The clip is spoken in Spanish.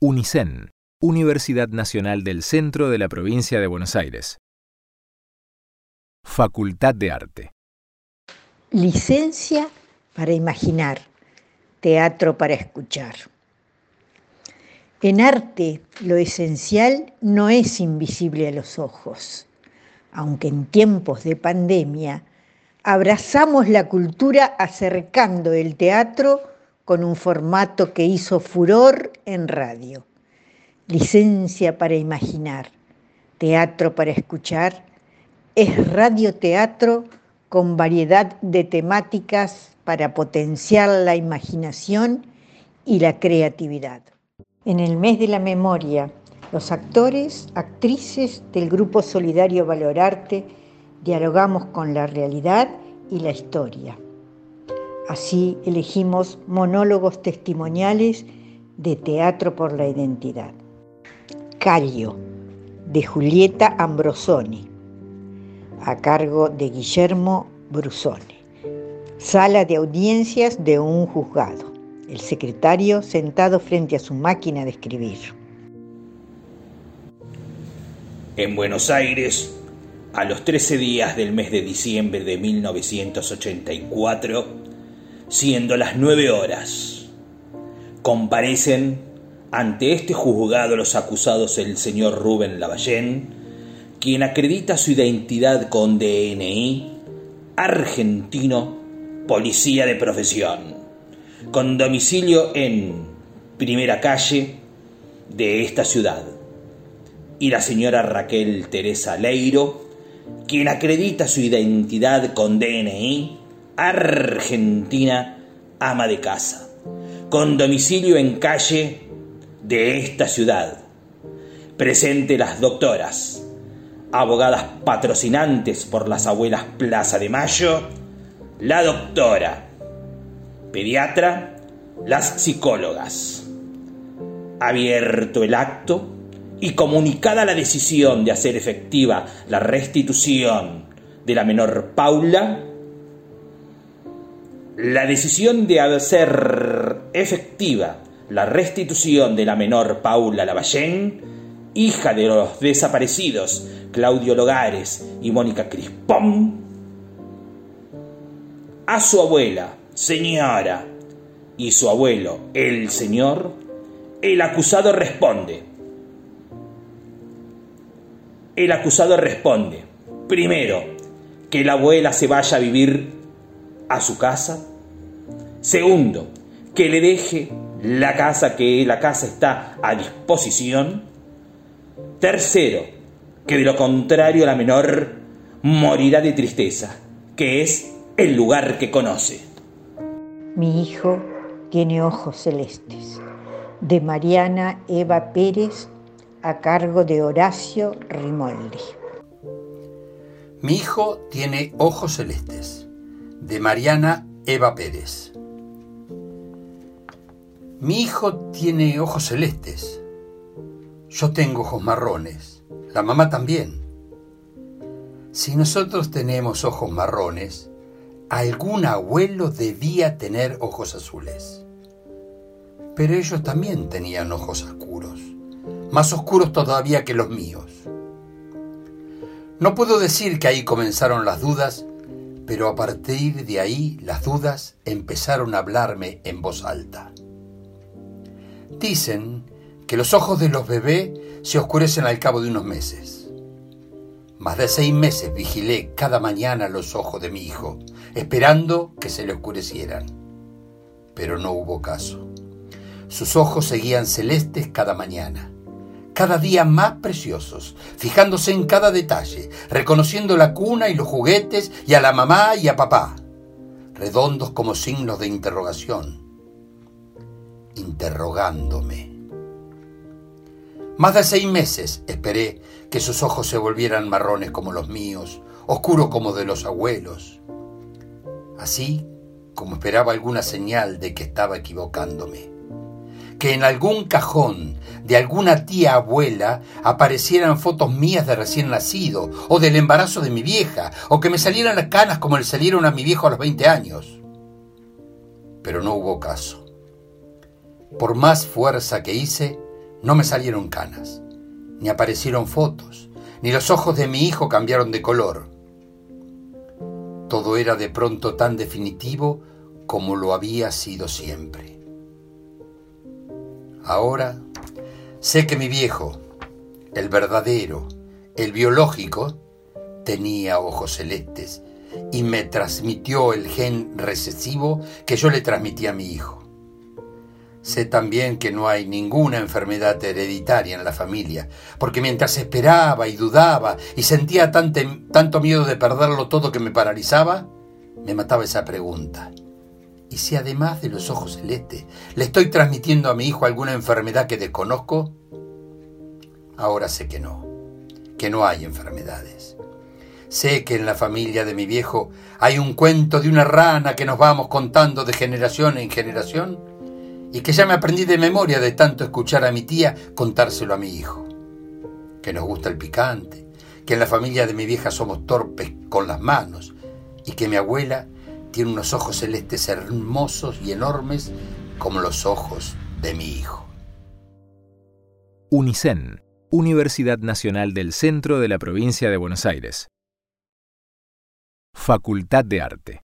UNICEN, Universidad Nacional del Centro de la Provincia de Buenos Aires. Facultad de Arte. Licencia para imaginar, teatro para escuchar. En arte lo esencial no es invisible a los ojos, aunque en tiempos de pandemia abrazamos la cultura acercando el teatro con un formato que hizo furor en radio. Licencia para imaginar, teatro para escuchar, es radioteatro con variedad de temáticas para potenciar la imaginación y la creatividad. En el mes de la memoria, los actores, actrices del Grupo Solidario Valorarte dialogamos con la realidad y la historia. Así elegimos monólogos testimoniales de Teatro por la Identidad. Cario, de Julieta Ambrosoni, a cargo de Guillermo Brusone. Sala de audiencias de un juzgado. El secretario sentado frente a su máquina de escribir. En Buenos Aires, a los 13 días del mes de diciembre de 1984, siendo las nueve horas. Comparecen ante este juzgado los acusados el señor Rubén Lavallén, quien acredita su identidad con DNI, argentino, policía de profesión, con domicilio en primera calle de esta ciudad, y la señora Raquel Teresa Leiro, quien acredita su identidad con DNI, argentina ama de casa, con domicilio en calle de esta ciudad. Presente las doctoras, abogadas patrocinantes por las abuelas Plaza de Mayo, la doctora, pediatra, las psicólogas. Abierto el acto y comunicada la decisión de hacer efectiva la restitución de la menor Paula, la decisión de hacer efectiva la restitución de la menor Paula Lavallén, hija de los desaparecidos Claudio Logares y Mónica Crispón, a su abuela, señora, y su abuelo, el señor, el acusado responde. El acusado responde, primero, que la abuela se vaya a vivir a su casa. Segundo, que le deje la casa, que la casa está a disposición. Tercero, que de lo contrario la menor morirá de tristeza, que es el lugar que conoce. Mi hijo tiene ojos celestes, de Mariana Eva Pérez, a cargo de Horacio Rimoldi. Mi hijo tiene ojos celestes de Mariana Eva Pérez. Mi hijo tiene ojos celestes. Yo tengo ojos marrones. La mamá también. Si nosotros tenemos ojos marrones, algún abuelo debía tener ojos azules. Pero ellos también tenían ojos oscuros, más oscuros todavía que los míos. No puedo decir que ahí comenzaron las dudas pero a partir de ahí las dudas empezaron a hablarme en voz alta. Dicen que los ojos de los bebés se oscurecen al cabo de unos meses. Más de seis meses vigilé cada mañana los ojos de mi hijo, esperando que se le oscurecieran. Pero no hubo caso. Sus ojos seguían celestes cada mañana cada día más preciosos, fijándose en cada detalle, reconociendo la cuna y los juguetes y a la mamá y a papá, redondos como signos de interrogación, interrogándome. Más de seis meses esperé que sus ojos se volvieran marrones como los míos, oscuros como de los abuelos. Así como esperaba alguna señal de que estaba equivocándome que en algún cajón de alguna tía abuela aparecieran fotos mías de recién nacido, o del embarazo de mi vieja, o que me salieran las canas como le salieron a mi viejo a los 20 años. Pero no hubo caso. Por más fuerza que hice, No me salieron canas, ni aparecieron fotos, ni los ojos de mi hijo cambiaron de color. Todo era de pronto tan definitivo como lo había sido siempre. Ahora sé que mi viejo, el verdadero, el biológico, tenía ojos celestes y me transmitió el gen recesivo que yo le transmití a mi hijo. Sé también que no hay ninguna enfermedad hereditaria en la familia, porque mientras esperaba y dudaba y sentía tanto miedo de perderlo todo que me paralizaba, me mataba esa pregunta. ¿Y si además de los ojos celestes le estoy transmitiendo a mi hijo alguna enfermedad que desconozco? Ahora sé que no, que no hay enfermedades. Sé que en la familia de mi viejo hay un cuento de una rana que nos vamos contando de generación en generación y que ya me aprendí de memoria de tanto escuchar a mi tía contárselo a mi hijo. Que nos gusta el picante, que en la familia de mi vieja somos torpes con las manos y que mi abuela tiene unos ojos celestes hermosos y enormes como los ojos de mi hijo. UNICEN, Universidad Nacional del Centro de la Provincia de Buenos Aires. Facultad de Arte.